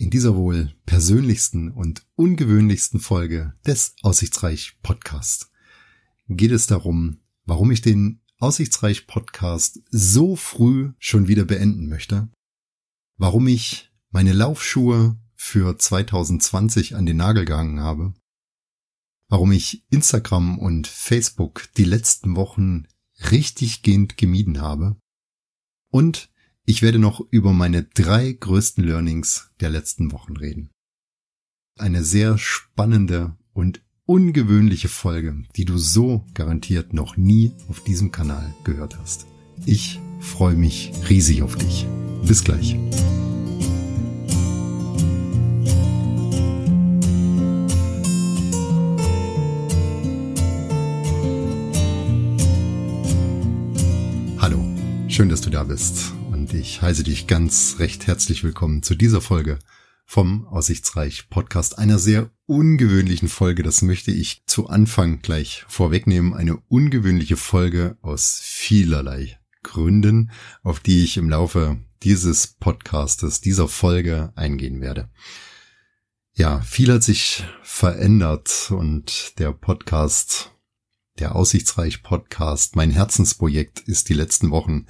In dieser wohl persönlichsten und ungewöhnlichsten Folge des Aussichtsreich Podcast geht es darum, warum ich den Aussichtsreich Podcast so früh schon wieder beenden möchte, warum ich meine Laufschuhe für 2020 an den Nagel gehangen habe, warum ich Instagram und Facebook die letzten Wochen richtig gehend gemieden habe und ich werde noch über meine drei größten Learnings der letzten Wochen reden. Eine sehr spannende und ungewöhnliche Folge, die du so garantiert noch nie auf diesem Kanal gehört hast. Ich freue mich riesig auf dich. Bis gleich. Hallo, schön, dass du da bist ich heiße dich ganz recht herzlich willkommen zu dieser Folge vom Aussichtsreich Podcast, einer sehr ungewöhnlichen Folge. Das möchte ich zu Anfang gleich vorwegnehmen. Eine ungewöhnliche Folge aus vielerlei Gründen, auf die ich im Laufe dieses Podcastes, dieser Folge eingehen werde. Ja, viel hat sich verändert und der Podcast, der Aussichtsreich Podcast, mein Herzensprojekt ist die letzten Wochen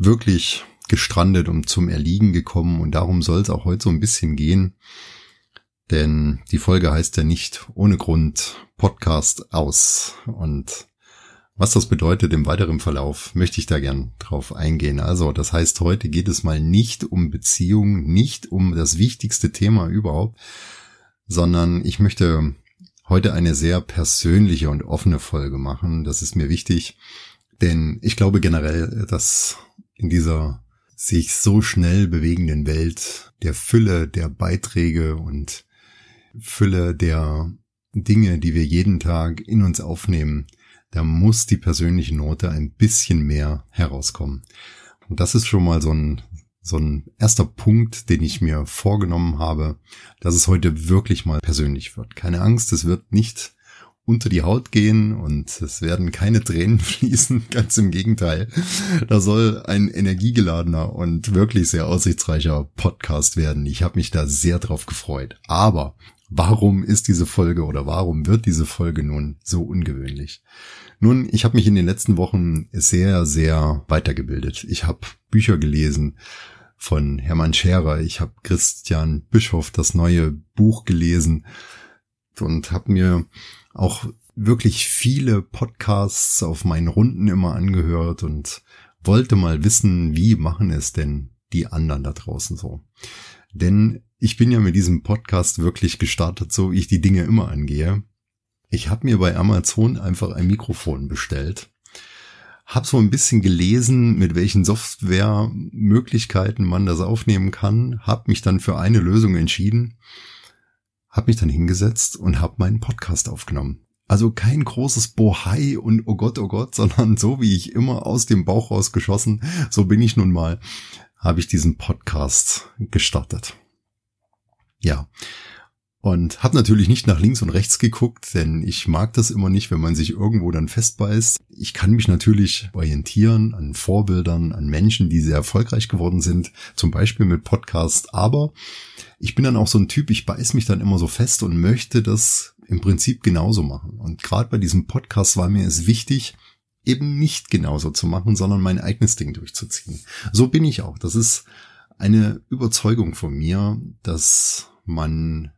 wirklich gestrandet und zum Erliegen gekommen und darum soll es auch heute so ein bisschen gehen. Denn die Folge heißt ja nicht ohne Grund Podcast aus. Und was das bedeutet im weiteren Verlauf, möchte ich da gern drauf eingehen. Also, das heißt, heute geht es mal nicht um Beziehungen, nicht um das wichtigste Thema überhaupt, sondern ich möchte heute eine sehr persönliche und offene Folge machen. Das ist mir wichtig, denn ich glaube generell, dass in dieser sich so schnell bewegenden Welt, der Fülle der Beiträge und Fülle der Dinge, die wir jeden Tag in uns aufnehmen, da muss die persönliche Note ein bisschen mehr herauskommen. Und das ist schon mal so ein, so ein erster Punkt, den ich mir vorgenommen habe, dass es heute wirklich mal persönlich wird. Keine Angst, es wird nicht unter die Haut gehen und es werden keine Tränen fließen, ganz im Gegenteil. Da soll ein energiegeladener und wirklich sehr aussichtsreicher Podcast werden. Ich habe mich da sehr drauf gefreut. Aber warum ist diese Folge oder warum wird diese Folge nun so ungewöhnlich? Nun, ich habe mich in den letzten Wochen sehr, sehr weitergebildet. Ich habe Bücher gelesen von Hermann Scherer. Ich habe Christian Bischoff das neue Buch gelesen und habe mir auch wirklich viele Podcasts auf meinen Runden immer angehört und wollte mal wissen, wie machen es denn die anderen da draußen so. Denn ich bin ja mit diesem Podcast wirklich gestartet, so wie ich die Dinge immer angehe. Ich habe mir bei Amazon einfach ein Mikrofon bestellt. Hab so ein bisschen gelesen, mit welchen Softwaremöglichkeiten man das aufnehmen kann. Hab mich dann für eine Lösung entschieden habe mich dann hingesetzt und habe meinen Podcast aufgenommen. Also kein großes Bohai und oh Gott, oh Gott, sondern so wie ich immer aus dem Bauch rausgeschossen, so bin ich nun mal, habe ich diesen Podcast gestartet. Ja. Und habe natürlich nicht nach links und rechts geguckt, denn ich mag das immer nicht, wenn man sich irgendwo dann festbeißt. Ich kann mich natürlich orientieren an Vorbildern, an Menschen, die sehr erfolgreich geworden sind, zum Beispiel mit Podcast, aber ich bin dann auch so ein Typ, ich beiß mich dann immer so fest und möchte das im Prinzip genauso machen. Und gerade bei diesem Podcast war mir es wichtig, eben nicht genauso zu machen, sondern mein eigenes Ding durchzuziehen. So bin ich auch. Das ist eine Überzeugung von mir, dass man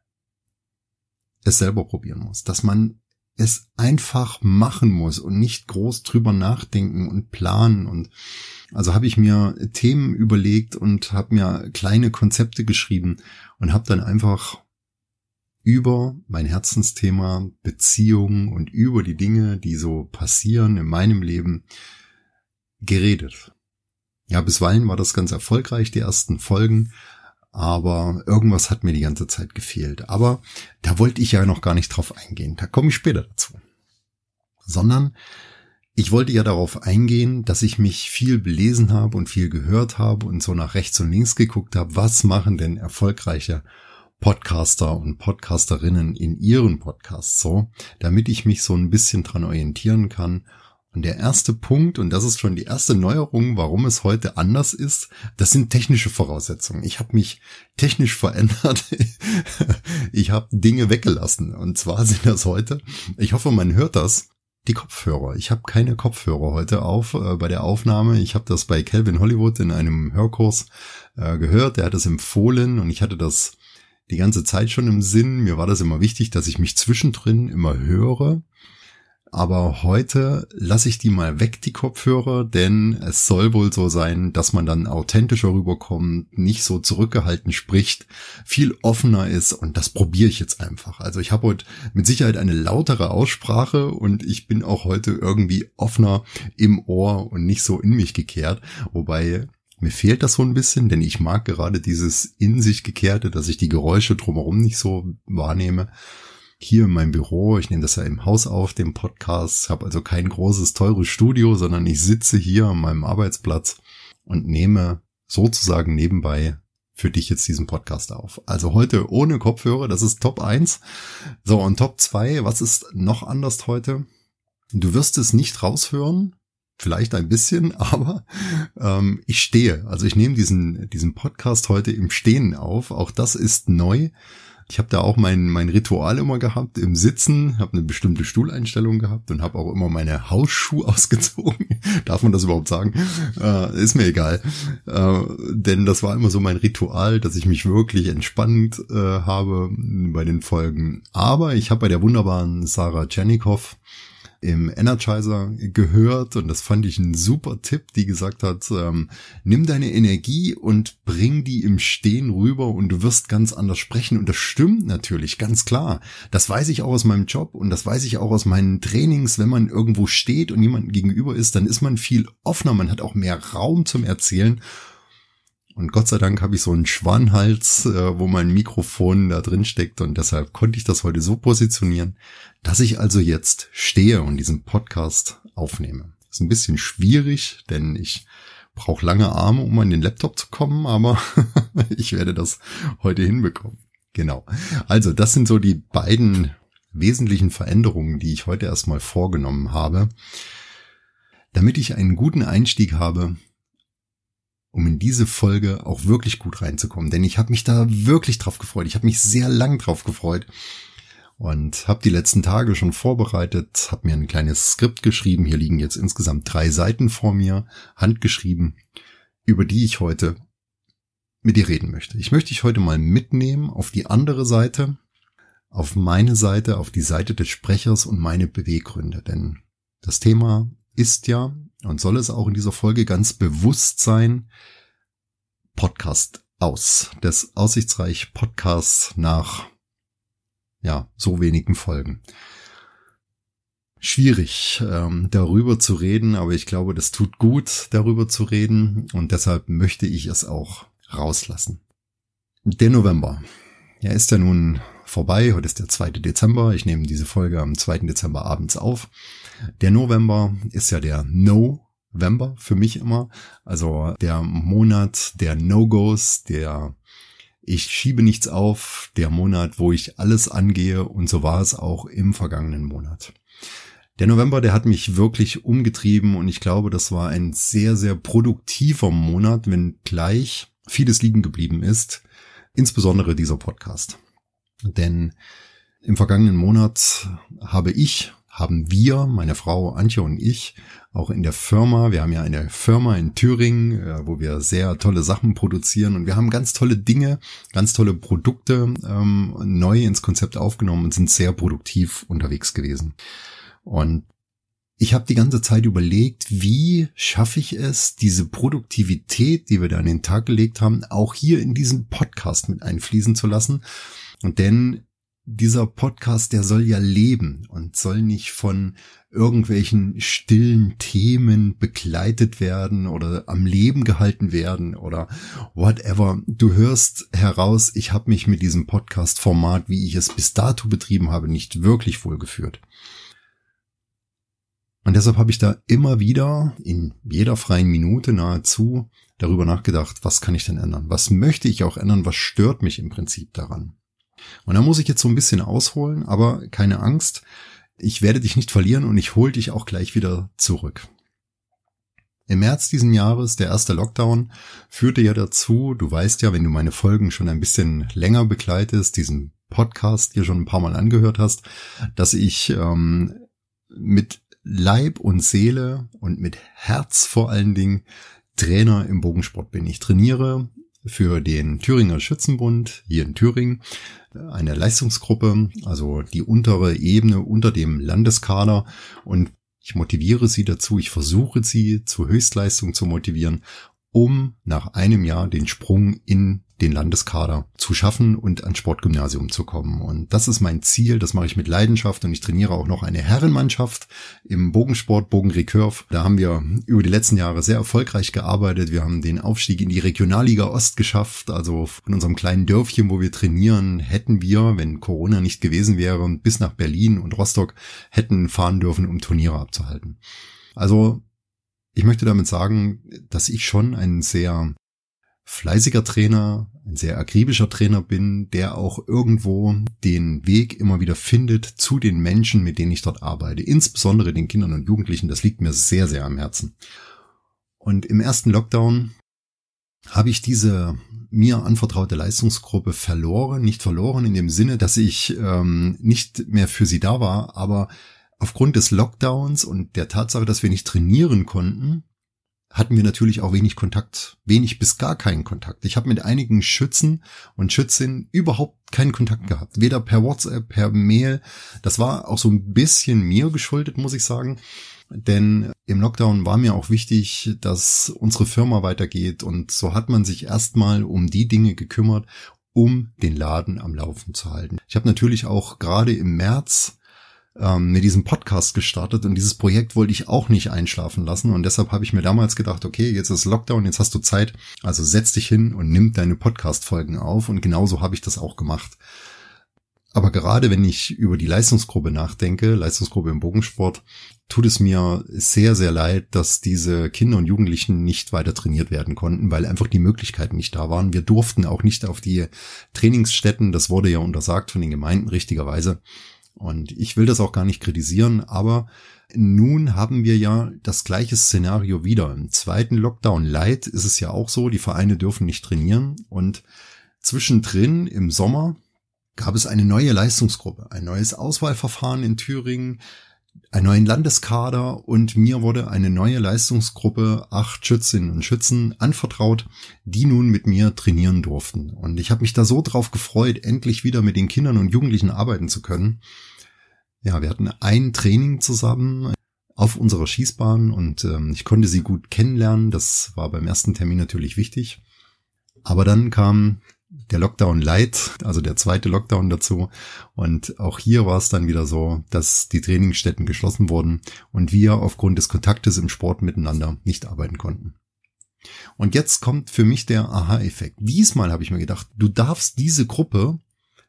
es selber probieren muss, dass man es einfach machen muss und nicht groß drüber nachdenken und planen und also habe ich mir Themen überlegt und habe mir kleine Konzepte geschrieben und habe dann einfach über mein Herzensthema Beziehungen und über die Dinge, die so passieren in meinem Leben geredet. Ja, bisweilen war das ganz erfolgreich, die ersten Folgen, aber irgendwas hat mir die ganze Zeit gefehlt. Aber da wollte ich ja noch gar nicht drauf eingehen. Da komme ich später dazu. Sondern ich wollte ja darauf eingehen, dass ich mich viel belesen habe und viel gehört habe und so nach rechts und links geguckt habe, was machen denn erfolgreiche Podcaster und Podcasterinnen in ihren Podcasts so, damit ich mich so ein bisschen dran orientieren kann Und der erste Punkt, und das ist schon die erste Neuerung, warum es heute anders ist, das sind technische Voraussetzungen. Ich habe mich technisch verändert. ich habe Dinge weggelassen. Und zwar sind das heute, ich hoffe, man hört das, die Kopfhörer. Ich habe keine Kopfhörer heute auf äh, bei der Aufnahme. Ich habe das bei Calvin Hollywood in einem Hörkurs äh, gehört. Der hat es empfohlen und ich hatte das die ganze Zeit schon im Sinn. Mir war das immer wichtig, dass ich mich zwischendrin immer höre aber heute lasse ich die mal weg, die Kopfhörer, denn es soll wohl so sein, dass man dann authentischer rüberkommt, nicht so zurückgehalten spricht, viel offener ist und das probiere ich jetzt einfach. Also ich habe heute mit Sicherheit eine lautere Aussprache und ich bin auch heute irgendwie offener im Ohr und nicht so in mich gekehrt, wobei mir fehlt das so ein bisschen, denn ich mag gerade dieses in sich gekehrte, dass ich die Geräusche drumherum nicht so wahrnehme hier in meinem Büro. Ich nehme das ja im Haus auf, dem Podcast. Habe also kein großes, teures Studio, sondern ich sitze hier an meinem Arbeitsplatz und nehme sozusagen nebenbei für dich jetzt diesen Podcast auf. Also heute ohne Kopfhörer, das ist Top 1. So, und Top 2, was ist noch anders heute? Du wirst es nicht raushören, vielleicht ein bisschen, aber ähm, ich stehe. Also ich nehme diesen, diesen Podcast heute im Stehen auf. Auch das ist neu. Ich habe da auch mein, mein Ritual immer gehabt im Sitzen, habe eine bestimmte Stuhleinstellung gehabt und habe auch immer meine Hausschuhe ausgezogen. Darf man das überhaupt sagen? Äh, ist mir egal. Äh, denn das war immer so mein Ritual, dass ich mich wirklich entspannt äh, habe bei den Folgen. Aber ich habe bei der wunderbaren Sarah Tschernikow im Energizer gehört und das fand ich ein super Tipp, die gesagt hat, ähm, nimm deine Energie und bring die im Stehen rüber und du wirst ganz anders sprechen. Und das stimmt natürlich, ganz klar. Das weiß ich auch aus meinem Job und das weiß ich auch aus meinen Trainings, wenn man irgendwo steht und jemandem gegenüber ist, dann ist man viel offener, man hat auch mehr Raum zum Erzählen und Gott sei Dank habe ich so einen Schwanhals, äh, wo mein Mikrofon da drin steckt und deshalb konnte ich das heute so positionieren, dass ich also jetzt stehe und diesen Podcast aufnehme. Ist ein bisschen schwierig, denn ich brauche lange Arme, um an den Laptop zu kommen, aber ich werde das heute hinbekommen. Genau. Also das sind so die beiden wesentlichen Veränderungen, die ich heute erstmal vorgenommen habe, damit ich einen guten Einstieg habe um in diese Folge auch wirklich gut reinzukommen. Denn ich habe mich da wirklich drauf gefreut. Ich habe mich sehr lang drauf gefreut und habe die letzten Tage schon vorbereitet, habe mir ein kleines Skript geschrieben. Hier liegen jetzt insgesamt drei Seiten vor mir, handgeschrieben, über die ich heute mit dir reden möchte. Ich möchte dich heute mal mitnehmen auf die andere Seite, auf meine Seite, auf die Seite des Sprechers und meine Beweggründe. Denn das Thema ist ja und soll es auch in dieser Folge ganz bewusst sein, Podcast aus, des Aussichtsreich Podcasts nach, ja, so wenigen Folgen. Schwierig, ähm, darüber zu reden, aber ich glaube, das tut gut, darüber zu reden und deshalb möchte ich es auch rauslassen. Der November. Er ist ja nun vorbei. Heute ist der 2. Dezember. Ich nehme diese Folge am 2. Dezember abends auf. Der November ist ja der November für mich immer. Also der Monat der No-Gos, der ich schiebe nichts auf, der Monat, wo ich alles angehe und so war es auch im vergangenen Monat. Der November, der hat mich wirklich umgetrieben und ich glaube, das war ein sehr, sehr produktiver Monat, wenn gleich vieles liegen geblieben ist, insbesondere dieser Podcast. Denn im vergangenen Monat habe ich haben wir, meine Frau Antje und ich, auch in der Firma, wir haben ja eine Firma in Thüringen, äh, wo wir sehr tolle Sachen produzieren und wir haben ganz tolle Dinge, ganz tolle Produkte ähm, neu ins Konzept aufgenommen und sind sehr produktiv unterwegs gewesen. Und ich habe die ganze Zeit überlegt, wie schaffe ich es, diese Produktivität, die wir da an den Tag gelegt haben, auch hier in diesen Podcast mit einfließen zu lassen. Und denn dieser Podcast, der soll ja leben und soll nicht von irgendwelchen stillen Themen begleitet werden oder am Leben gehalten werden oder whatever. Du hörst heraus, ich habe mich mit diesem Podcast-Format, wie ich es bis dato betrieben habe, nicht wirklich wohlgeführt. Und deshalb habe ich da immer wieder in jeder freien Minute nahezu darüber nachgedacht, was kann ich denn ändern? Was möchte ich auch ändern? Was stört mich im Prinzip daran? Und da muss ich jetzt so ein bisschen ausholen, aber keine Angst. Ich werde dich nicht verlieren und ich hole dich auch gleich wieder zurück. Im März diesen Jahres, der erste Lockdown, führte ja dazu, du weißt ja, wenn du meine Folgen schon ein bisschen länger begleitest, diesen Podcast dir schon ein paar Mal angehört hast, dass ich ähm, mit Leib und Seele und mit Herz vor allen Dingen Trainer im Bogensport bin. Ich trainiere für den Thüringer Schützenbund hier in Thüringen eine Leistungsgruppe, also die untere Ebene unter dem Landeskader. Und ich motiviere sie dazu, ich versuche sie zur Höchstleistung zu motivieren, um nach einem Jahr den Sprung in den Landeskader zu schaffen und ans Sportgymnasium zu kommen. Und das ist mein Ziel, das mache ich mit Leidenschaft und ich trainiere auch noch eine Herrenmannschaft im Bogensport, Bogenrecurve. Da haben wir über die letzten Jahre sehr erfolgreich gearbeitet. Wir haben den Aufstieg in die Regionalliga Ost geschafft, also von unserem kleinen Dörfchen, wo wir trainieren, hätten wir, wenn Corona nicht gewesen wäre, bis nach Berlin und Rostock hätten fahren dürfen, um Turniere abzuhalten. Also ich möchte damit sagen, dass ich schon ein sehr fleißiger Trainer, ein sehr akribischer Trainer bin, der auch irgendwo den Weg immer wieder findet zu den Menschen, mit denen ich dort arbeite, insbesondere den Kindern und Jugendlichen. Das liegt mir sehr, sehr am Herzen. Und im ersten Lockdown habe ich diese mir anvertraute Leistungsgruppe verloren, nicht verloren in dem Sinne, dass ich ähm, nicht mehr für sie da war, aber aufgrund des Lockdowns und der Tatsache, dass wir nicht trainieren konnten, hatten wir natürlich auch wenig Kontakt, wenig bis gar keinen Kontakt. Ich habe mit einigen Schützen und Schützinnen überhaupt keinen Kontakt gehabt, weder per WhatsApp, per Mail. Das war auch so ein bisschen mir geschuldet, muss ich sagen. Denn im Lockdown war mir auch wichtig, dass unsere Firma weitergeht und so hat man sich erstmal um die Dinge gekümmert, um den Laden am Laufen zu halten. Ich habe natürlich auch gerade im März ähm, mit diesem Podcast gestartet und dieses Projekt wollte ich auch nicht einschlafen lassen und deshalb habe ich mir damals gedacht, okay, jetzt ist Lockdown, jetzt hast du Zeit, also setz dich hin und nimm deine Podcast-Folgen auf und genauso habe ich das auch gemacht. Aber gerade wenn ich über die Leistungsgruppe nachdenke, Leistungsgruppe im Bogensport, tut es mir sehr, sehr leid, dass diese Kinder und Jugendlichen nicht weiter trainiert werden konnten, weil einfach die Möglichkeiten nicht da waren. Wir durften auch nicht auf die Trainingsstätten, das wurde ja untersagt von den Gemeinden richtigerweise. Und ich will das auch gar nicht kritisieren, aber nun haben wir ja das gleiche Szenario wieder. Im zweiten Lockdown Light ist es ja auch so, die Vereine dürfen nicht trainieren und zwischendrin im Sommer gab es eine neue Leistungsgruppe, ein neues Auswahlverfahren in Thüringen, einen neuen Landeskader und mir wurde eine neue Leistungsgruppe, acht Schützinnen und Schützen, anvertraut, die nun mit mir trainieren durften. Und ich habe mich da so drauf gefreut, endlich wieder mit den Kindern und Jugendlichen arbeiten zu können. Ja, wir hatten ein Training zusammen auf unserer Schießbahn und ähm, ich konnte sie gut kennenlernen. Das war beim ersten Termin natürlich wichtig. Aber dann kam der Lockdown Light, also der zweite Lockdown dazu. Und auch hier war es dann wieder so, dass die Trainingsstätten geschlossen wurden und wir aufgrund des Kontaktes im Sport miteinander nicht arbeiten konnten. Und jetzt kommt für mich der Aha-Effekt. Diesmal habe ich mir gedacht, du darfst diese Gruppe,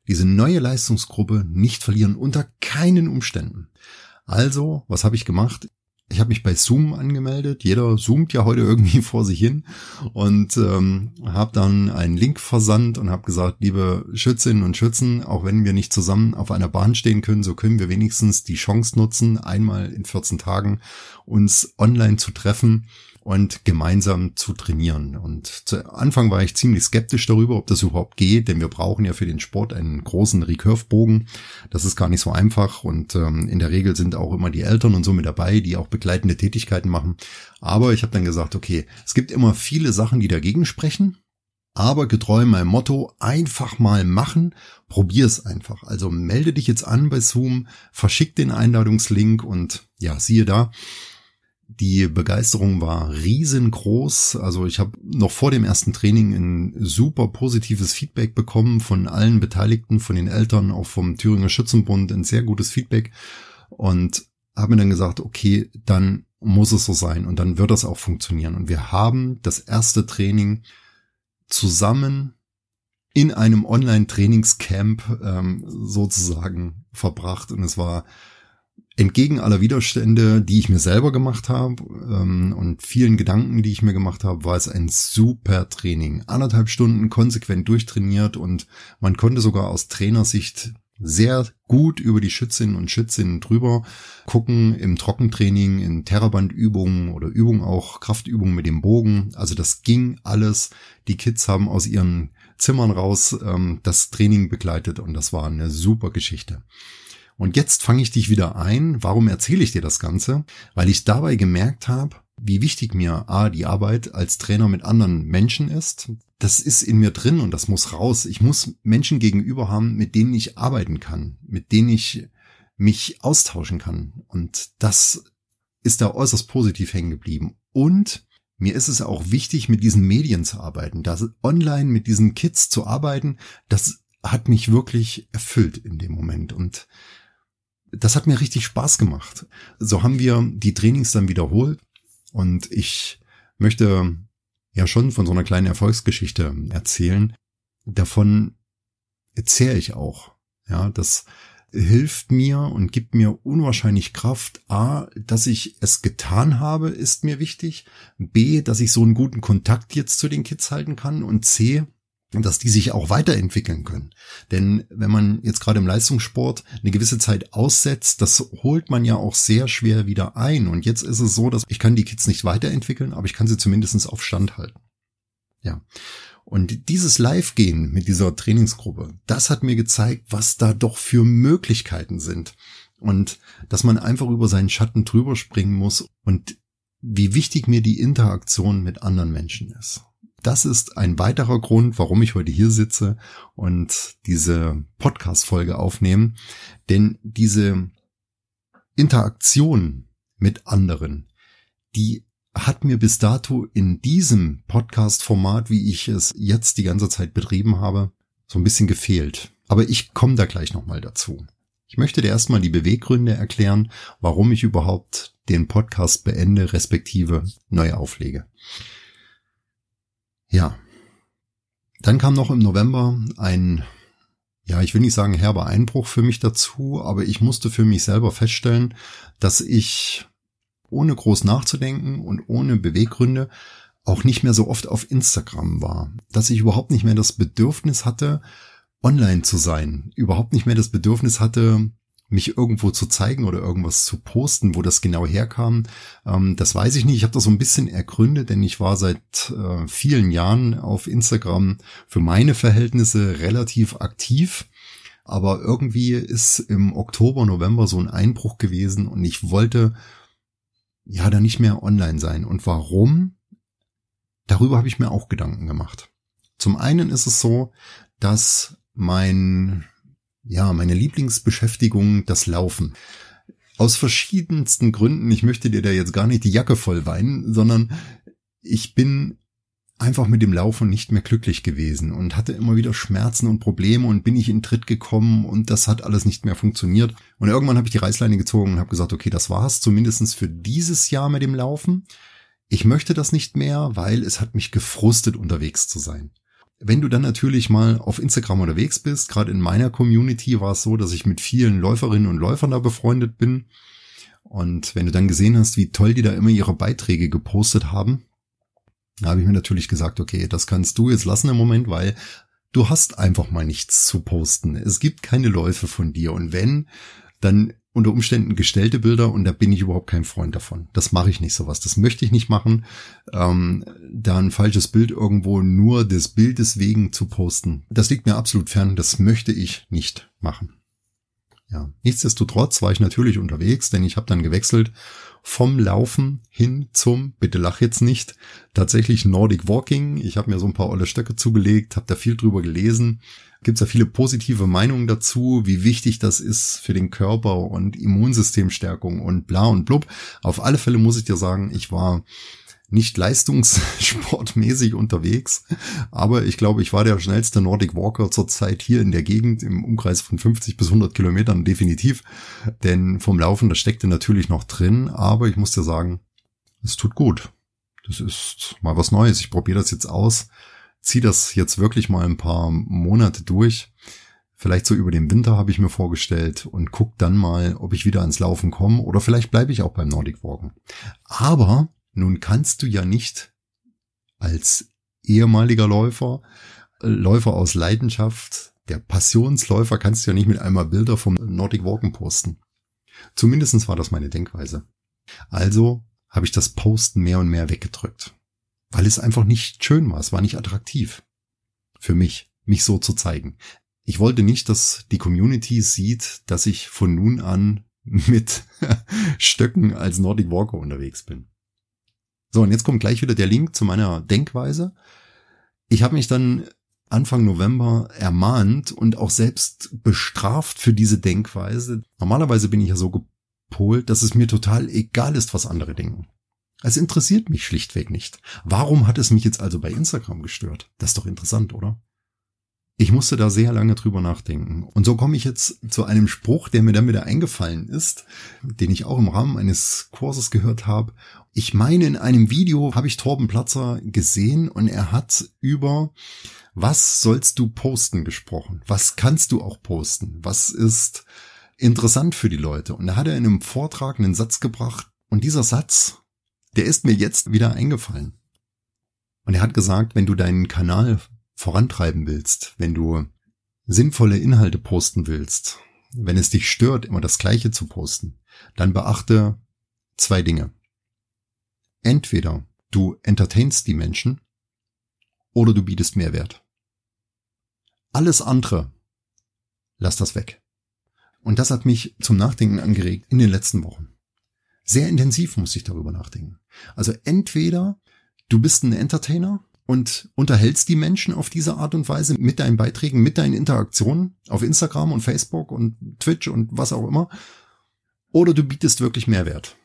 diese neue Leistungsgruppe nicht verlieren unter keinen Umständen. Also, was habe ich gemacht? Ich habe mich bei Zoom angemeldet. Jeder zoomt ja heute irgendwie vor sich hin und ähm, habe dann einen Link versandt und habe gesagt, liebe Schützinnen und Schützen, auch wenn wir nicht zusammen auf einer Bahn stehen können, so können wir wenigstens die Chance nutzen, einmal in 14 Tagen uns online zu treffen und gemeinsam zu trainieren. Und zu Anfang war ich ziemlich skeptisch darüber, ob das überhaupt geht, denn wir brauchen ja für den Sport einen großen Recurve-Bogen. Das ist gar nicht so einfach und ähm, in der Regel sind auch immer die Eltern und so mit dabei, die auch begleitende Tätigkeiten machen. Aber ich habe dann gesagt, okay, es gibt immer viele Sachen, die dagegen sprechen. Aber getreu meinem Motto, einfach mal machen, probier's einfach. Also melde dich jetzt an bei Zoom, verschick den Einladungslink und ja, siehe da, die Begeisterung war riesengroß. Also ich habe noch vor dem ersten Training ein super positives Feedback bekommen von allen Beteiligten, von den Eltern, auch vom Thüringer Schützenbund, ein sehr gutes Feedback. Und habe mir dann gesagt, okay, dann muss es so sein und dann wird das auch funktionieren. Und wir haben das erste Training zusammen in einem Online-Trainingscamp ähm, sozusagen verbracht und es war entgegen aller Widerstände, die ich mir selber gemacht habe ähm, und vielen Gedanken, die ich mir gemacht habe, war es ein super Training. Anderthalb Stunden konsequent durchtrainiert und man konnte sogar aus Trainersicht sehr gut über die Schützinnen und Schützinnen drüber, gucken im Trockentraining, in Terrabandübungen oder Übungen auch, Kraftübungen mit dem Bogen. Also das ging alles. Die Kids haben aus ihren Zimmern raus ähm, das Training begleitet und das war eine super Geschichte. Und jetzt fange ich dich wieder ein. Warum erzähle ich dir das Ganze? Weil ich dabei gemerkt habe, wie wichtig mir A, die Arbeit als Trainer mit anderen Menschen ist. Das ist in mir drin und das muss raus. Ich muss Menschen gegenüber haben, mit denen ich arbeiten kann, mit denen ich mich austauschen kann. Und das ist da äußerst positiv hängen geblieben. Und mir ist es auch wichtig, mit diesen Medien zu arbeiten. Das online mit diesen Kids zu arbeiten, das hat mich wirklich erfüllt in dem Moment. Und das hat mir richtig Spaß gemacht. So haben wir die Trainings dann wiederholt und ich möchte ja schon von so einer kleinen Erfolgsgeschichte erzählen. Davon erzähle ich auch. Ja, das hilft mir und gibt mir unwahrscheinlich Kraft. A, dass ich es getan habe, ist mir wichtig. B, dass ich so einen guten Kontakt jetzt zu den Kids halten kann. Und C, dass die sich auch weiterentwickeln können. Denn wenn man jetzt gerade im Leistungssport eine gewisse Zeit aussetzt, das holt man ja auch sehr schwer wieder ein. Und jetzt ist es so, dass ich kann die Kids nicht weiterentwickeln, aber ich kann sie zumindest auf Stand halten. Ja. Und dieses Live-Gehen mit dieser Trainingsgruppe, das hat mir gezeigt, was da doch für Möglichkeiten sind. Und dass man einfach über seinen Schatten drüber springen muss und wie wichtig mir die Interaktion mit anderen Menschen ist das ist ein weiterer Grund, warum ich heute hier sitze und diese Podcast-Folge aufnehme. Denn diese Interaktion mit anderen, die hat mir bis dato in diesem Podcast-Format, wie ich es jetzt die ganze Zeit betrieben habe, so ein bisschen gefehlt. Aber ich komme da gleich nochmal dazu. Ich möchte dir erstmal die Beweggründe erklären, warum ich überhaupt den Podcast beende, respektive neu auflege. Ja. Dann kam noch im November ein, ja, ich will nicht sagen herber Einbruch für mich dazu, aber ich musste für mich selber feststellen, dass ich ohne groß nachzudenken und ohne Beweggründe auch nicht mehr so oft auf Instagram war, dass ich überhaupt nicht mehr das Bedürfnis hatte, online zu sein, überhaupt nicht mehr das Bedürfnis hatte, mich irgendwo zu zeigen oder irgendwas zu posten, wo das genau herkam, ähm, das weiß ich nicht. Ich habe das so ein bisschen ergründet, denn ich war seit äh, vielen Jahren auf Instagram für meine Verhältnisse relativ aktiv. Aber irgendwie ist im Oktober, November so ein Einbruch gewesen und ich wollte ja da nicht mehr online sein. Und warum? Darüber habe ich mir auch Gedanken gemacht. Zum einen ist es so, dass mein ja, meine Lieblingsbeschäftigung, das Laufen. Aus verschiedensten Gründen, ich möchte dir da jetzt gar nicht die Jacke voll weinen, sondern ich bin einfach mit dem Laufen nicht mehr glücklich gewesen und hatte immer wieder Schmerzen und Probleme und bin ich in Tritt gekommen und das hat alles nicht mehr funktioniert. Und irgendwann habe ich die Reißleine gezogen und habe gesagt, okay, das war's, zumindestens für dieses Jahr mit dem Laufen. Ich möchte das nicht mehr, weil es hat mich gefrustet, unterwegs zu sein. Wenn du dann natürlich mal auf Instagram unterwegs bist, gerade in meiner Community war es so, dass ich mit vielen Läuferinnen und Läufern da befreundet bin. Und wenn du dann gesehen hast, wie toll die da immer ihre Beiträge gepostet haben, da habe ich mir natürlich gesagt, okay, das kannst du jetzt lassen im Moment, weil du hast einfach mal nichts zu posten. Es gibt keine Läufe von dir. Und wenn, dann unter Umständen gestellte Bilder und da bin ich überhaupt kein Freund davon. Das mache ich nicht sowas. Das möchte ich nicht machen. Ähm, da ein falsches Bild irgendwo nur des Bildes wegen zu posten, das liegt mir absolut fern. Das möchte ich nicht machen. Ja, nichtsdestotrotz war ich natürlich unterwegs, denn ich habe dann gewechselt vom Laufen hin zum, bitte lach jetzt nicht, tatsächlich Nordic Walking. Ich habe mir so ein paar olle Stöcke zugelegt, habe da viel drüber gelesen. Gibt es ja viele positive Meinungen dazu, wie wichtig das ist für den Körper und Immunsystemstärkung und bla und blub. Auf alle Fälle muss ich dir sagen, ich war nicht leistungssportmäßig unterwegs, aber ich glaube, ich war der schnellste Nordic Walker zurzeit hier in der Gegend im Umkreis von 50 bis 100 Kilometern definitiv, denn vom Laufen, das steckte natürlich noch drin, aber ich muss dir sagen, es tut gut. Das ist mal was Neues. Ich probiere das jetzt aus, ziehe das jetzt wirklich mal ein paar Monate durch. Vielleicht so über den Winter habe ich mir vorgestellt und guck dann mal, ob ich wieder ans Laufen komme oder vielleicht bleibe ich auch beim Nordic Walken. Aber nun kannst du ja nicht als ehemaliger Läufer, äh, Läufer aus Leidenschaft, der Passionsläufer kannst du ja nicht mit einmal Bilder vom Nordic Walken posten. Zumindestens war das meine Denkweise. Also habe ich das Posten mehr und mehr weggedrückt. Weil es einfach nicht schön war, es war nicht attraktiv. Für mich, mich so zu zeigen. Ich wollte nicht, dass die Community sieht, dass ich von nun an mit Stöcken als Nordic Walker unterwegs bin. So, und jetzt kommt gleich wieder der Link zu meiner Denkweise. Ich habe mich dann Anfang November ermahnt und auch selbst bestraft für diese Denkweise. Normalerweise bin ich ja so gepolt, dass es mir total egal ist, was andere denken. Es interessiert mich schlichtweg nicht. Warum hat es mich jetzt also bei Instagram gestört? Das ist doch interessant, oder? Ich musste da sehr lange drüber nachdenken. Und so komme ich jetzt zu einem Spruch, der mir dann wieder eingefallen ist, den ich auch im Rahmen eines Kurses gehört habe. Ich meine, in einem Video habe ich Torben Platzer gesehen und er hat über was sollst du posten gesprochen? Was kannst du auch posten? Was ist interessant für die Leute? Und da hat er in einem Vortrag einen Satz gebracht und dieser Satz, der ist mir jetzt wieder eingefallen. Und er hat gesagt, wenn du deinen Kanal vorantreiben willst, wenn du sinnvolle Inhalte posten willst, wenn es dich stört, immer das Gleiche zu posten, dann beachte zwei Dinge. Entweder du entertainst die Menschen oder du bietest Mehrwert. Alles andere, lass das weg. Und das hat mich zum Nachdenken angeregt in den letzten Wochen. Sehr intensiv muss ich darüber nachdenken. Also entweder du bist ein Entertainer und unterhältst die Menschen auf diese Art und Weise mit deinen Beiträgen, mit deinen Interaktionen auf Instagram und Facebook und Twitch und was auch immer. Oder du bietest wirklich Mehrwert.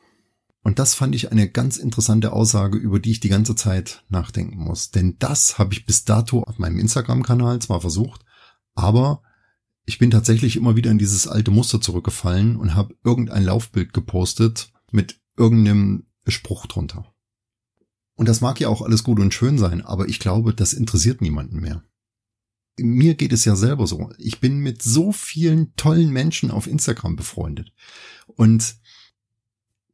Und das fand ich eine ganz interessante Aussage, über die ich die ganze Zeit nachdenken muss. Denn das habe ich bis dato auf meinem Instagram-Kanal zwar versucht, aber ich bin tatsächlich immer wieder in dieses alte Muster zurückgefallen und habe irgendein Laufbild gepostet mit irgendeinem Spruch drunter. Und das mag ja auch alles gut und schön sein, aber ich glaube, das interessiert niemanden mehr. Mir geht es ja selber so. Ich bin mit so vielen tollen Menschen auf Instagram befreundet. Und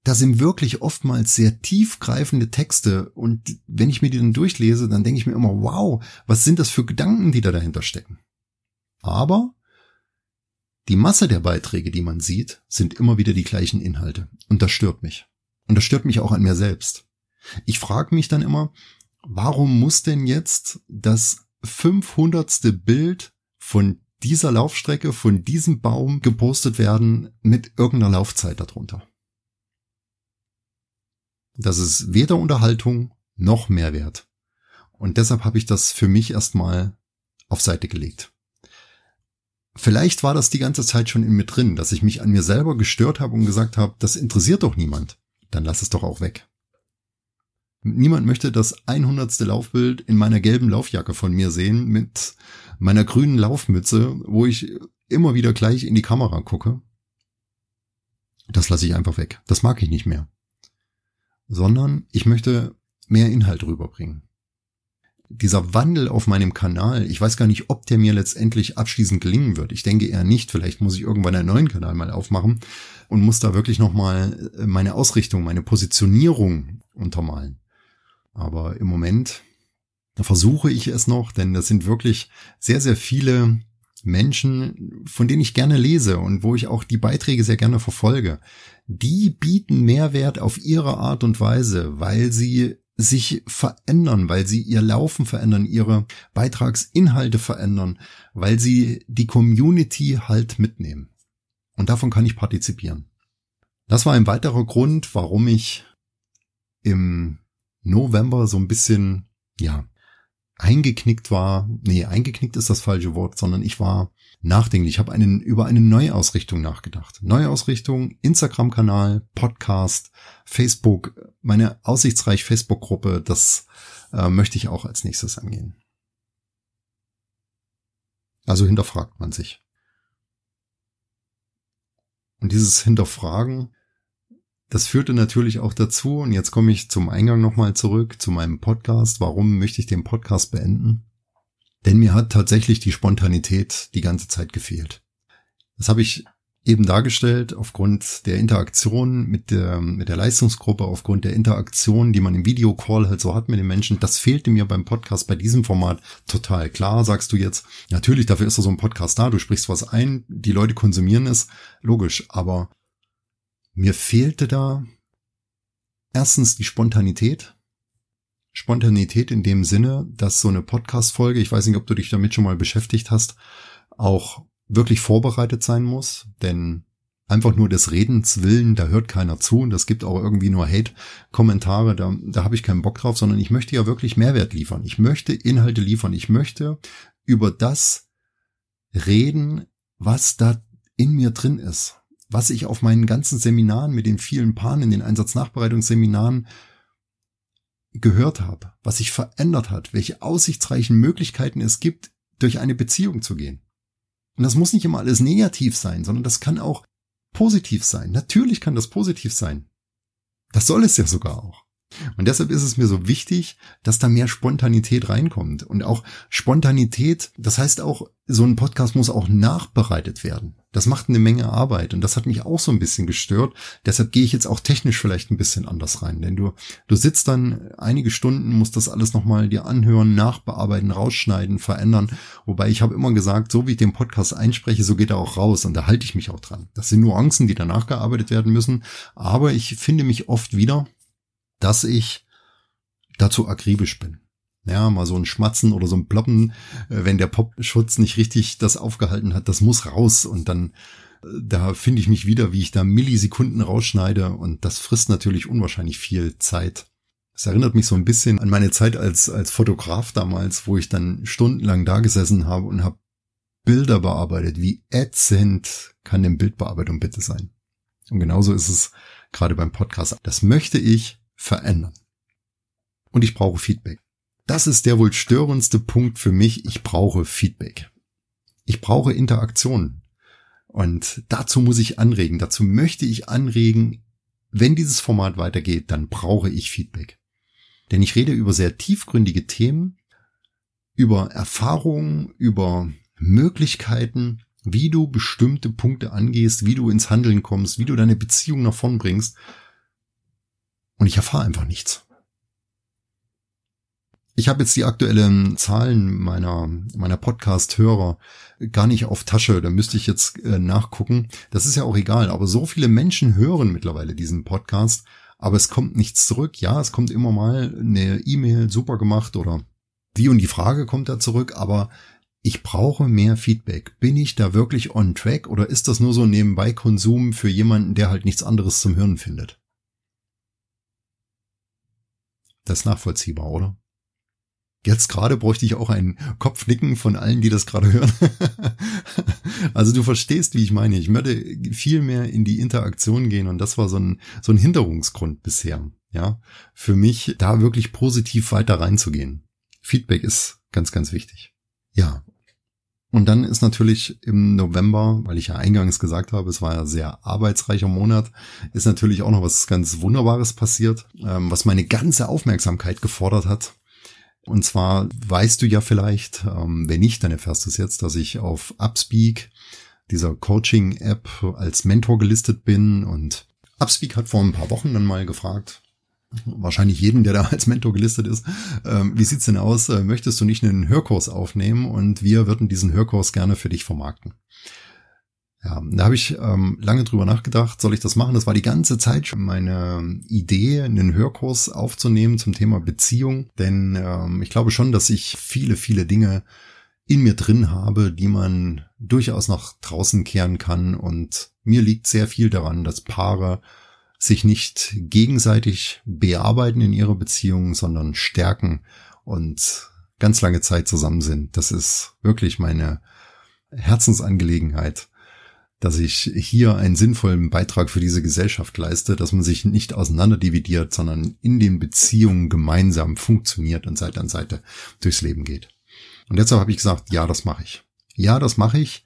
da sind wirklich oftmals sehr tiefgreifende Texte. Und wenn ich mir die dann durchlese, dann denke ich mir immer, wow, was sind das für Gedanken, die da dahinter stecken? Aber die Masse der Beiträge, die man sieht, sind immer wieder die gleichen Inhalte. Und das stört mich. Und das stört mich auch an mir selbst. Ich frage mich dann immer, warum muss denn jetzt das 500. Bild von dieser Laufstrecke, von diesem Baum gepostet werden mit irgendeiner Laufzeit darunter? Das ist weder Unterhaltung noch Mehrwert. Und deshalb habe ich das für mich erstmal auf Seite gelegt. Vielleicht war das die ganze Zeit schon in mir drin, dass ich mich an mir selber gestört habe und gesagt habe, das interessiert doch niemand. Dann lass es doch auch weg. Niemand möchte das 100. Laufbild in meiner gelben Laufjacke von mir sehen mit meiner grünen Laufmütze, wo ich immer wieder gleich in die Kamera gucke. Das lasse ich einfach weg. Das mag ich nicht mehr. Sondern ich möchte mehr Inhalt rüberbringen. Dieser Wandel auf meinem Kanal, ich weiß gar nicht, ob der mir letztendlich abschließend gelingen wird. Ich denke eher nicht. Vielleicht muss ich irgendwann einen neuen Kanal mal aufmachen und muss da wirklich nochmal meine Ausrichtung, meine Positionierung untermalen. Aber im Moment versuche ich es noch, denn das sind wirklich sehr, sehr viele Menschen, von denen ich gerne lese und wo ich auch die Beiträge sehr gerne verfolge. Die bieten Mehrwert auf ihre Art und Weise, weil sie sich verändern, weil sie ihr Laufen verändern, ihre Beitragsinhalte verändern, weil sie die Community halt mitnehmen. Und davon kann ich partizipieren. Das war ein weiterer Grund, warum ich im November so ein bisschen, ja, eingeknickt war. Nee, eingeknickt ist das falsche Wort, sondern ich war nachdenklich. Ich habe einen, über eine Neuausrichtung nachgedacht. Neuausrichtung, Instagram-Kanal, Podcast, Facebook, meine aussichtsreich Facebook-Gruppe, das äh, möchte ich auch als nächstes angehen. Also hinterfragt man sich. Und dieses Hinterfragen das führte natürlich auch dazu, und jetzt komme ich zum Eingang nochmal zurück, zu meinem Podcast. Warum möchte ich den Podcast beenden? Denn mir hat tatsächlich die Spontanität die ganze Zeit gefehlt. Das habe ich eben dargestellt aufgrund der Interaktion mit der, mit der Leistungsgruppe, aufgrund der Interaktion, die man im Videocall halt so hat mit den Menschen. Das fehlte mir beim Podcast bei diesem Format total. Klar, sagst du jetzt, natürlich, dafür ist so ein Podcast da, du sprichst was ein, die Leute konsumieren es, logisch, aber mir fehlte da erstens die Spontanität. Spontanität in dem Sinne, dass so eine Podcast-Folge, ich weiß nicht, ob du dich damit schon mal beschäftigt hast, auch wirklich vorbereitet sein muss, denn einfach nur des Redens willen, da hört keiner zu und das gibt auch irgendwie nur Hate-Kommentare, da, da habe ich keinen Bock drauf, sondern ich möchte ja wirklich Mehrwert liefern. Ich möchte Inhalte liefern. Ich möchte über das reden, was da in mir drin ist, was ich auf meinen ganzen Seminaren mit den vielen Paaren in den Einsatznachbereitungsseminaren gehört habe, was sich verändert hat, welche aussichtsreichen Möglichkeiten es gibt, durch eine Beziehung zu gehen. Und das muss nicht immer alles negativ sein, sondern das kann auch positiv sein. Natürlich kann das positiv sein. Das soll es ja sogar auch. Und deshalb ist es mir so wichtig, dass da mehr Spontanität reinkommt. Und auch Spontanität, das heißt auch, so ein Podcast muss auch nachbereitet werden. Das macht eine Menge Arbeit und das hat mich auch so ein bisschen gestört. Deshalb gehe ich jetzt auch technisch vielleicht ein bisschen anders rein, denn du, du sitzt dann einige Stunden, musst das alles nochmal dir anhören, nachbearbeiten, rausschneiden, verändern. Wobei ich habe immer gesagt, so wie ich den Podcast einspreche, so geht er auch raus und da halte ich mich auch dran. Das sind Nuancen, die danach gearbeitet werden müssen. Aber ich finde mich oft wieder, dass ich dazu akribisch bin. Ja, mal so ein Schmatzen oder so ein Ploppen, äh, wenn der Popschutz nicht richtig das aufgehalten hat, das muss raus und dann äh, da finde ich mich wieder, wie ich da Millisekunden rausschneide und das frisst natürlich unwahrscheinlich viel Zeit. Es erinnert mich so ein bisschen an meine Zeit als, als Fotograf damals, wo ich dann stundenlang da gesessen habe und habe Bilder bearbeitet. Wie ätzend kann denn Bildbearbeitung bitte sein? Und genauso ist es gerade beim Podcast. Das möchte ich verändern. Und ich brauche Feedback. Das ist der wohl störendste Punkt für mich. Ich brauche Feedback. Ich brauche Interaktion. Und dazu muss ich anregen. Dazu möchte ich anregen, wenn dieses Format weitergeht, dann brauche ich Feedback. Denn ich rede über sehr tiefgründige Themen, über Erfahrungen, über Möglichkeiten, wie du bestimmte Punkte angehst, wie du ins Handeln kommst, wie du deine Beziehung nach vorn bringst. Und ich erfahre einfach nichts. Ich habe jetzt die aktuellen Zahlen meiner, meiner Podcast-Hörer gar nicht auf Tasche, da müsste ich jetzt äh, nachgucken. Das ist ja auch egal, aber so viele Menschen hören mittlerweile diesen Podcast, aber es kommt nichts zurück. Ja, es kommt immer mal eine E-Mail, super gemacht oder die und die Frage kommt da zurück, aber ich brauche mehr Feedback. Bin ich da wirklich on track oder ist das nur so nebenbei Konsum für jemanden, der halt nichts anderes zum Hören findet? Das ist nachvollziehbar, oder? Jetzt gerade bräuchte ich auch ein Kopfnicken von allen, die das gerade hören. also du verstehst, wie ich meine. Ich möchte viel mehr in die Interaktion gehen und das war so ein, so ein Hinderungsgrund bisher. Ja, für mich da wirklich positiv weiter reinzugehen. Feedback ist ganz, ganz wichtig. Ja. Und dann ist natürlich im November, weil ich ja eingangs gesagt habe, es war ja sehr arbeitsreicher Monat, ist natürlich auch noch was ganz Wunderbares passiert, ähm, was meine ganze Aufmerksamkeit gefordert hat. Und zwar weißt du ja vielleicht, ähm, wenn nicht, dann erfährst du es jetzt, dass ich auf Upspeak, dieser Coaching-App, als Mentor gelistet bin. Und Upspeak hat vor ein paar Wochen dann mal gefragt, wahrscheinlich jeden, der da als Mentor gelistet ist, ähm, wie sieht's denn aus? Äh, möchtest du nicht einen Hörkurs aufnehmen? Und wir würden diesen Hörkurs gerne für dich vermarkten. Ja, da habe ich ähm, lange drüber nachgedacht, soll ich das machen? Das war die ganze Zeit schon meine Idee, einen Hörkurs aufzunehmen zum Thema Beziehung. Denn ähm, ich glaube schon, dass ich viele, viele Dinge in mir drin habe, die man durchaus nach draußen kehren kann. Und mir liegt sehr viel daran, dass Paare sich nicht gegenseitig bearbeiten in ihrer Beziehung, sondern stärken und ganz lange Zeit zusammen sind. Das ist wirklich meine Herzensangelegenheit dass ich hier einen sinnvollen Beitrag für diese Gesellschaft leiste, dass man sich nicht auseinanderdividiert, sondern in den Beziehungen gemeinsam funktioniert und Seite an Seite durchs Leben geht. Und deshalb habe ich gesagt, ja, das mache ich. Ja, das mache ich,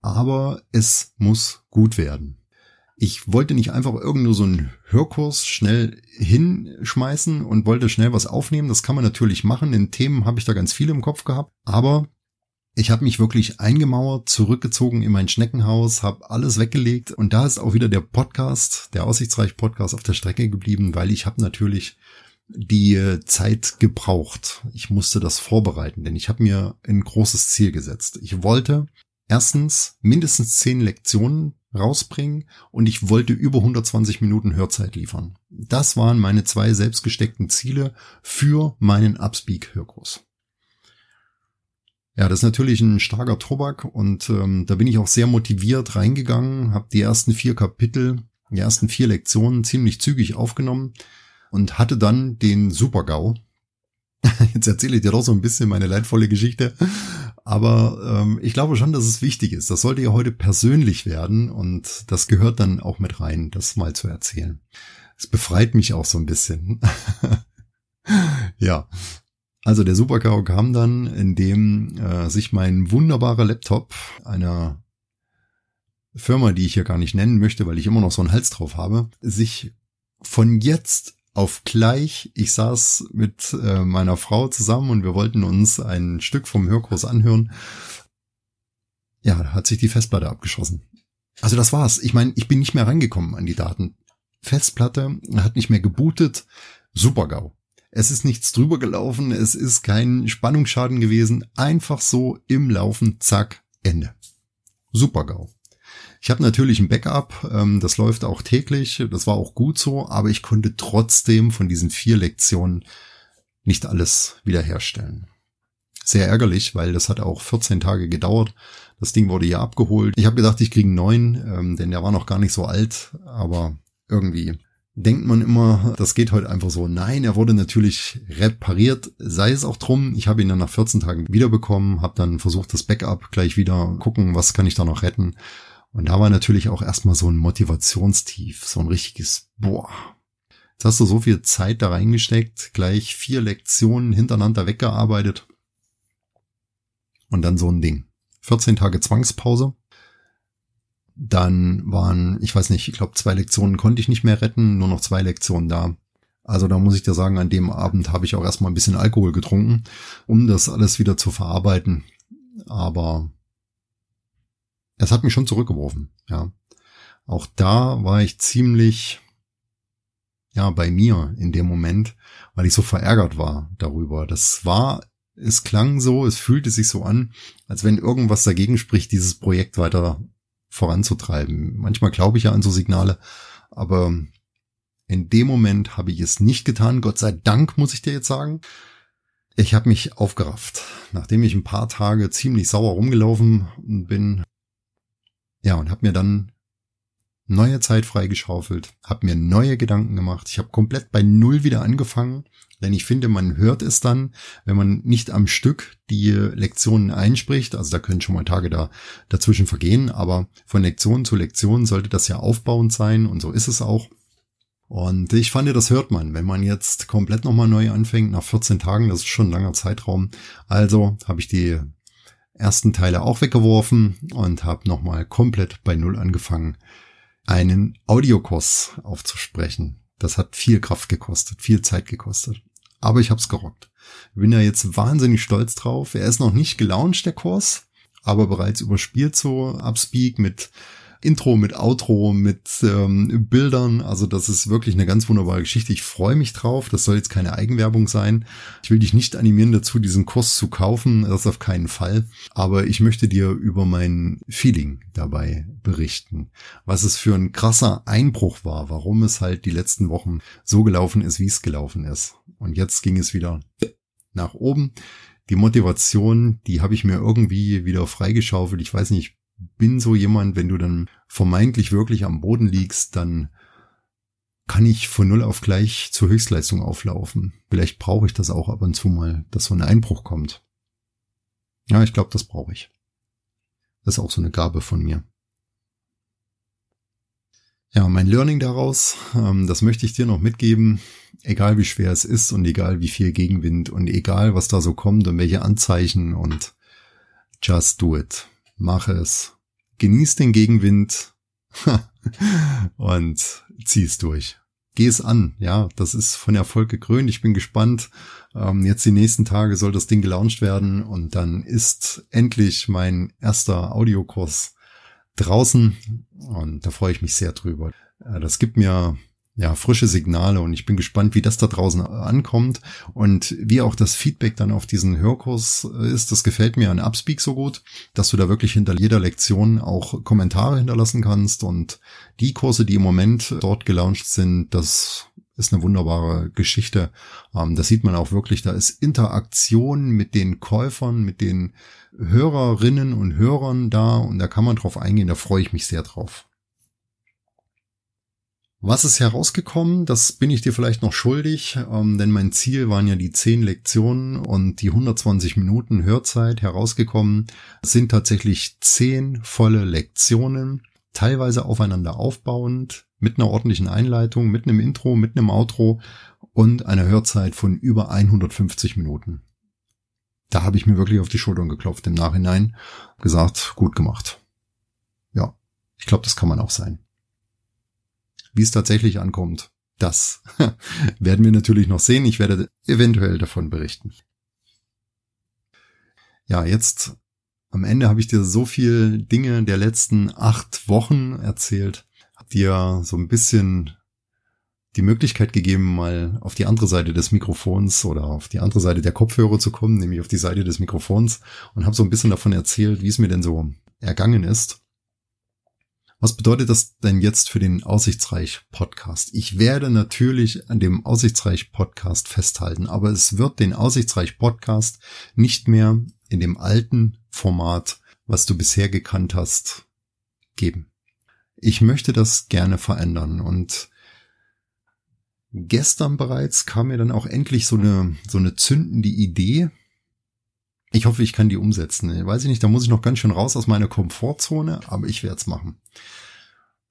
aber es muss gut werden. Ich wollte nicht einfach irgend nur so einen Hörkurs schnell hinschmeißen und wollte schnell was aufnehmen. Das kann man natürlich machen. In Themen habe ich da ganz viel im Kopf gehabt. Aber Ich habe mich wirklich eingemauert, zurückgezogen in mein Schneckenhaus, habe alles weggelegt und da ist auch wieder der Podcast, der Aussichtsreich Podcast auf der Strecke geblieben, weil ich habe natürlich die Zeit gebraucht. Ich musste das vorbereiten, denn ich habe mir ein großes Ziel gesetzt. Ich wollte erstens mindestens zehn Lektionen rausbringen und ich wollte über 120 Minuten Hörzeit liefern. Das waren meine zwei selbstgesteckten Ziele für meinen Upspeak-Hörkurs. Ja, das ist natürlich ein starker Tobak und ähm, da bin ich auch sehr motiviert reingegangen, habe die ersten vier Kapitel, die ersten vier Lektionen ziemlich zügig aufgenommen und hatte dann den Super-GAU. Jetzt erzähle ich dir doch so ein bisschen meine leidvolle Geschichte, aber ähm, ich glaube schon, dass es wichtig ist. Das sollte ja heute persönlich werden und das gehört dann auch mit rein, das mal zu erzählen. Es befreit mich auch so ein bisschen. ja, also der Super-GAU kam dann, indem äh, sich mein wunderbarer Laptop einer Firma, die ich hier gar nicht nennen möchte, weil ich immer noch so einen Hals drauf habe, sich von jetzt auf gleich, ich saß mit äh, meiner Frau zusammen und wir wollten uns ein Stück vom Hörkurs anhören. Ja, hat sich die Festplatte abgeschossen. Also das war's. Ich meine, ich bin nicht mehr rangekommen an die Daten. Festplatte hat nicht mehr gebootet. Super GAU. Es ist nichts drüber gelaufen, es ist kein Spannungsschaden gewesen, einfach so im Laufen, zack, Ende. Super GAU. Ich habe natürlich ein Backup, ähm, das läuft auch täglich, das war auch gut so, aber ich konnte trotzdem von diesen vier Lektionen nicht alles wiederherstellen. Sehr ärgerlich, weil das hat auch 14 Tage gedauert. Das Ding wurde ja abgeholt. Ich habe gedacht, ich kriege einen neuen, ähm, denn der war noch gar nicht so alt, aber irgendwie denkt man immer, das geht heute einfach so. Nein, er wurde natürlich repariert, sei es auch drum. Ich habe ihn dann nach 14 Tagen wiederbekommen, habe dann versucht, das Backup gleich wieder gucken, was kann ich da noch retten. Und da war natürlich auch erstmal so ein Motivationstief, so ein richtiges Boah. Jetzt hast du so viel Zeit da reingesteckt, gleich vier Lektionen hintereinander weggearbeitet. Und dann so ein Ding. 14 Tage Zwangspause. Dann waren, ich weiß nicht, ich glaube, zwei Lektionen konnte ich nicht mehr retten, nur noch zwei Lektionen da. Also da muss ich dir sagen, an dem Abend habe ich auch erstmal ein bisschen Alkohol getrunken, um das alles wieder zu verarbeiten. Aber es hat mich schon zurückgeworfen, ja. Auch da war ich ziemlich, ja, bei mir in dem Moment, weil ich so verärgert war darüber. Das war, es klang so, es fühlte sich so an, als wenn irgendwas dagegen spricht, dieses Projekt weiter voranzutreiben. Manchmal glaube ich ja an so Signale, aber in dem Moment habe ich es nicht getan. Gott sei Dank, muss ich dir jetzt sagen. Ich habe mich aufgerafft, nachdem ich ein paar Tage ziemlich sauer rumgelaufen bin. Ja, und habe mir dann neue Zeit freigeschaufelt, habe mir neue Gedanken gemacht. Ich habe komplett bei Null wieder angefangen, denn ich finde, man hört es dann, wenn man nicht am Stück die Lektionen einspricht. Also da können schon mal Tage da dazwischen vergehen, aber von Lektion zu Lektion sollte das ja aufbauend sein und so ist es auch. Und ich fand, das hört man, wenn man jetzt komplett nochmal neu anfängt, nach 14 Tagen, das ist schon ein langer Zeitraum. Also habe ich die ersten Teile auch weggeworfen und habe nochmal komplett bei Null angefangen, einen Audiokurs aufzusprechen. Das hat viel Kraft gekostet, viel Zeit gekostet. Aber ich hab's gerockt. Bin ja jetzt wahnsinnig stolz drauf. Er ist noch nicht gelauncht, der Kurs, aber bereits überspielt so Upspeak mit Intro, mit Outro, mit ähm, Bildern. Also das ist wirklich eine ganz wunderbare Geschichte. Ich freue mich drauf. Das soll jetzt keine Eigenwerbung sein. Ich will dich nicht animieren dazu, diesen Kurs zu kaufen. Das auf keinen Fall. Aber ich möchte dir über mein Feeling dabei berichten. Was es für ein krasser Einbruch war. Warum es halt die letzten Wochen so gelaufen ist, wie es gelaufen ist. Und jetzt ging es wieder nach oben. Die Motivation, die habe ich mir irgendwie wieder freigeschaufelt. Ich weiß nicht, bin so jemand, wenn du dann vermeintlich wirklich am Boden liegst, dann kann ich von null auf gleich zur Höchstleistung auflaufen. Vielleicht brauche ich das auch ab und zu mal, dass so ein Einbruch kommt. Ja, ich glaube, das brauche ich. Das ist auch so eine Gabe von mir. Ja, mein Learning daraus, ähm, das möchte ich dir noch mitgeben. Egal wie schwer es ist und egal wie viel Gegenwind und egal was da so kommt und welche Anzeichen und just do it mach es, genieß den Gegenwind und zieh es durch. geh es an. Ja, das ist von Erfolg gekrönt. Ich bin gespannt. Ähm, jetzt die nächsten Tage soll das Ding gelauncht werden und dann ist endlich mein erster Audiokurs draußen und da freue ich mich sehr drüber. Äh, das gibt mir ja, frische Signale und ich bin gespannt, wie das da draußen ankommt und wie auch das Feedback dann auf diesen Hörkurs ist. Das gefällt mir an Upspeak so gut, dass du da wirklich hinter jeder Lektion auch Kommentare hinterlassen kannst und die Kurse, die im Moment dort gelauncht sind, das ist eine wunderbare Geschichte. Ähm, da sieht man auch wirklich, da ist Interaktion mit den Käufern, mit den Hörerinnen und Hörern da und da kann man drauf eingehen, da freue ich mich sehr drauf. Was ist herausgekommen? Das bin ich dir vielleicht noch schuldig, ähm, denn mein Ziel waren ja die 10 Lektionen und die 120 Minuten Hörzeit herausgekommen sind tatsächlich 10 volle Lektionen, teilweise aufeinander aufbauend, mit einer ordentlichen Einleitung, mit einem Intro, mit einem Outro und einer Hörzeit von über 150 Minuten. Da habe ich mir wirklich auf die Schultern geklopft im Nachhinein, gesagt, gut gemacht. Ja, ich glaube, das kann man auch sein. Wie es tatsächlich ankommt, das werden wir natürlich noch sehen. Ich werde eventuell davon berichten. Ja, jetzt am Ende habe ich dir so viel Dinge der letzten acht Wochen erzählt, hab dir so ein bisschen die Möglichkeit gegeben, mal auf die andere Seite des Mikrofons oder auf die andere Seite der Kopfhörer zu kommen, nämlich auf die Seite des Mikrofons und habe so ein bisschen davon erzählt, wie es mir denn so ergangen ist. Was bedeutet das denn jetzt für den Aussichtsreich Podcast? Ich werde natürlich an dem Aussichtsreich Podcast festhalten, aber es wird den Aussichtsreich Podcast nicht mehr in dem alten Format, was du bisher gekannt hast, geben. Ich möchte das gerne verändern und gestern bereits kam mir dann auch endlich so eine, so eine zündende Idee, ich hoffe, ich kann die umsetzen. Weiß ich nicht, da muss ich noch ganz schön raus aus meiner Komfortzone, aber ich werde es machen.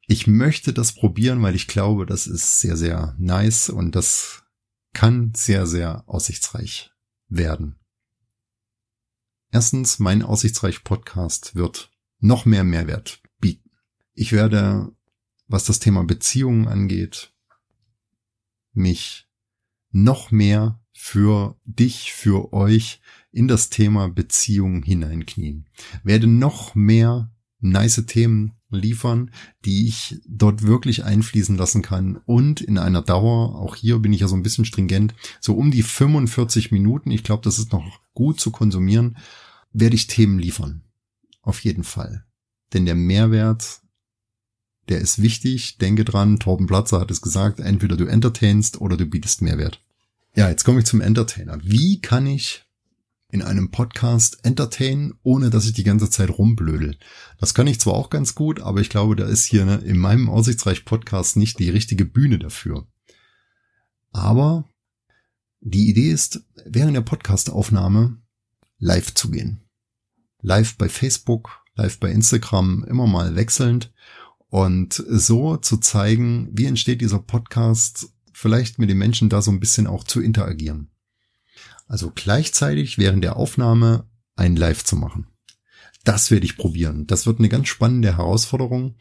Ich möchte das probieren, weil ich glaube, das ist sehr, sehr nice und das kann sehr, sehr aussichtsreich werden. Erstens, mein Aussichtsreich Podcast wird noch mehr Mehrwert bieten. Ich werde, was das Thema Beziehungen angeht, mich noch mehr für dich, für euch in das Thema Beziehung hineinknien. Werde noch mehr nice Themen liefern, die ich dort wirklich einfließen lassen kann und in einer Dauer, auch hier bin ich ja so ein bisschen stringent, so um die 45 Minuten, ich glaube, das ist noch gut zu konsumieren, werde ich Themen liefern. Auf jeden Fall. Denn der Mehrwert, der ist wichtig. Denke dran, Torben Platzer hat es gesagt, entweder du entertainst oder du bietest Mehrwert. Ja, jetzt komme ich zum Entertainer. Wie kann ich in einem Podcast entertainen, ohne dass ich die ganze Zeit rumblödel. Das kann ich zwar auch ganz gut, aber ich glaube, da ist hier ne, in meinem Aussichtsreich Podcast nicht die richtige Bühne dafür. Aber die Idee ist, während der Podcastaufnahme live zu gehen. Live bei Facebook, live bei Instagram, immer mal wechselnd und so zu zeigen, wie entsteht dieser Podcast, vielleicht mit den Menschen da so ein bisschen auch zu interagieren. Also gleichzeitig während der Aufnahme ein Live zu machen. Das werde ich probieren. Das wird eine ganz spannende Herausforderung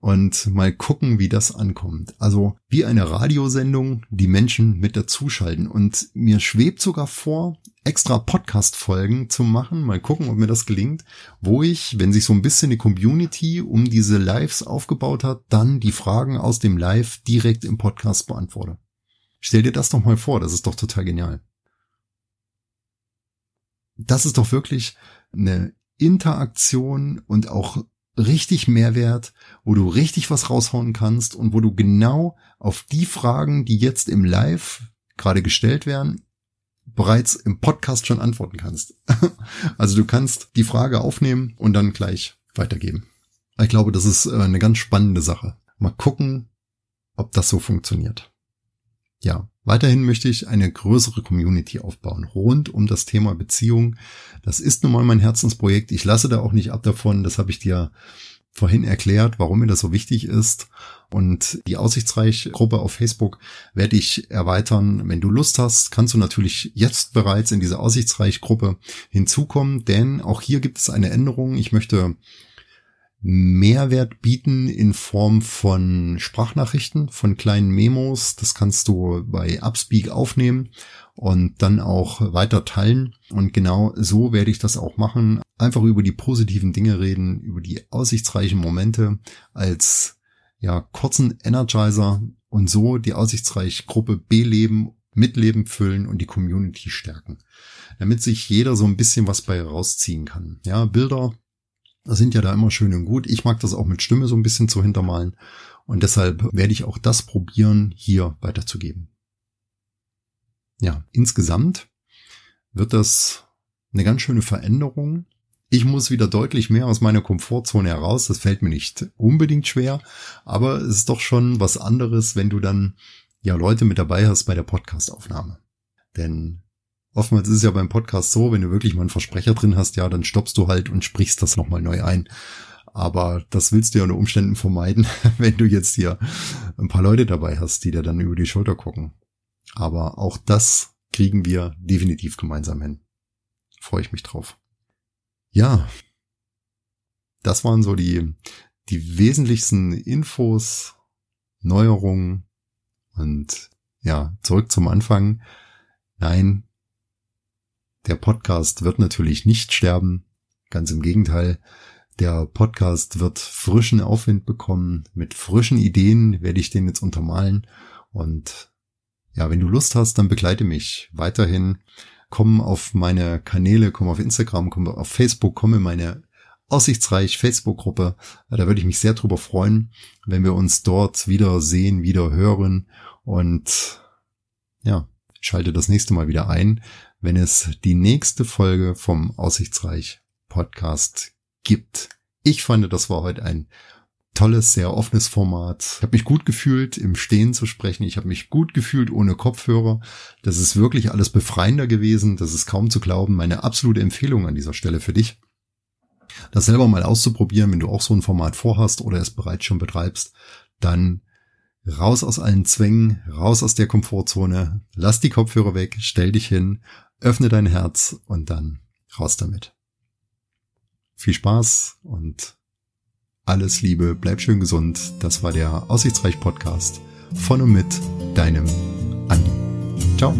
und mal gucken, wie das ankommt. Also wie eine Radiosendung die Menschen mit dazuschalten. Und mir schwebt sogar vor, extra Podcast-Folgen zu machen. Mal gucken, ob mir das gelingt, wo ich, wenn sich so ein bisschen die Community um diese Lives aufgebaut hat, dann die Fragen aus dem Live direkt im Podcast beantworte. Stell dir das doch mal vor, das ist doch total genial das ist doch wirklich eine Interaktion und auch richtig Mehrwert, wo du richtig was raushauen kannst und wo du genau auf die Fragen, die jetzt im Live gerade gestellt werden, bereits im Podcast schon antworten kannst. also du kannst die Frage aufnehmen und dann gleich weitergeben. Ich glaube, das ist äh, eine ganz spannende Sache. Mal gucken, ob das so funktioniert. Ja, Weiterhin möchte ich eine größere Community aufbauen rund um das Thema Beziehung. Das ist nun mal mein Herzensprojekt. Ich lasse da auch nicht ab davon. Das habe ich dir vorhin erklärt, warum mir das so wichtig ist. Und die Aussichtsreich-Gruppe auf Facebook werde ich erweitern. Wenn du Lust hast, kannst du natürlich jetzt bereits in diese Aussichtsreich-Gruppe hinzukommen, denn auch hier gibt es eine Änderung. Ich möchte Mehrwert bieten in Form von Sprachnachrichten, von kleinen Memos. Das kannst du bei Upspeak aufnehmen und dann auch weiter teilen. Und genau so werde ich das auch machen. Einfach über die positiven Dinge reden, über die aussichtsreichen Momente als ja, kurzen Energizer und so die aussichtsreich Gruppe beleben, mitleben füllen und die Community stärken. Damit sich jeder so ein bisschen was bei rausziehen kann. Ja, Bilder sind ja da immer schön und gut. Ich mag das auch mit Stimme so ein bisschen zu hintermalen. Und deshalb werde ich auch das probieren, hier weiterzugeben. Ja, insgesamt wird das eine ganz schöne Veränderung. Ich muss wieder deutlich mehr aus meiner Komfortzone heraus. Das fällt mir nicht unbedingt schwer, aber es ist doch schon was anderes, wenn du dann ja Leute mit dabei hast bei der Podcastaufnahme. Denn oftmals ist es ja beim Podcast so, wenn du wirklich mal einen Versprecher drin hast, ja, dann stoppst du halt und sprichst das nochmal neu ein. Aber das willst du ja unter Umständen vermeiden, wenn du jetzt hier ein paar Leute dabei hast, die dir dann über die Schulter gucken. Aber auch das kriegen wir definitiv gemeinsam hin. Freue ich mich drauf. Ja, das waren so die, die wesentlichsten Infos, Neuerungen und ja, zurück zum Anfang. Nein, der Podcast wird natürlich nicht sterben. Ganz im Gegenteil. Der Podcast wird frischen Aufwind bekommen. Mit frischen Ideen werde ich den jetzt untermalen. Und ja, wenn du Lust hast, dann begleite mich weiterhin. Komm auf meine Kanäle, komm auf Instagram, komm auf Facebook, komm in meine Aussichtsreich Facebook-Gruppe. Da würde ich mich sehr drüber freuen, wenn wir uns dort wieder sehen, wieder hören und ja, schalte das nächste Mal wieder ein, wenn es die nächste Folge vom Aussichtsreich Podcast gibt. Ich fand, das war heute ein tolles, sehr offenes Format. Ich habe mich gut gefühlt, im Stehen zu sprechen. Ich habe mich gut gefühlt ohne Kopfhörer. Das ist wirklich alles befreiender gewesen. Das ist kaum zu glauben. Meine absolute Empfehlung an dieser Stelle für dich. Das selber mal auszuprobieren, wenn du auch so ein Format vorhast oder es bereits schon betreibst, dann raus aus allen Zwängen, raus aus der Komfortzone, lass die Kopfhörer weg, stell dich hin, öffne dein Herz und dann raus damit. Viel Spaß und alles Liebe, bleib schön gesund. Das war der Aussichtsreich Podcast von und mit deinem Andi. Ciao.